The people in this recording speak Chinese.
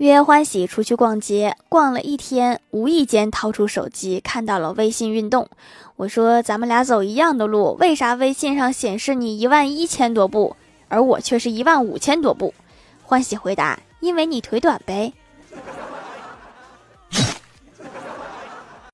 约欢喜出去逛街逛了一天无意间掏出手机看到了微信运动。我说咱们俩走一样的路为啥微信上显示你一万一千多步而我却是一万五千多步？欢喜回答因为你腿短呗。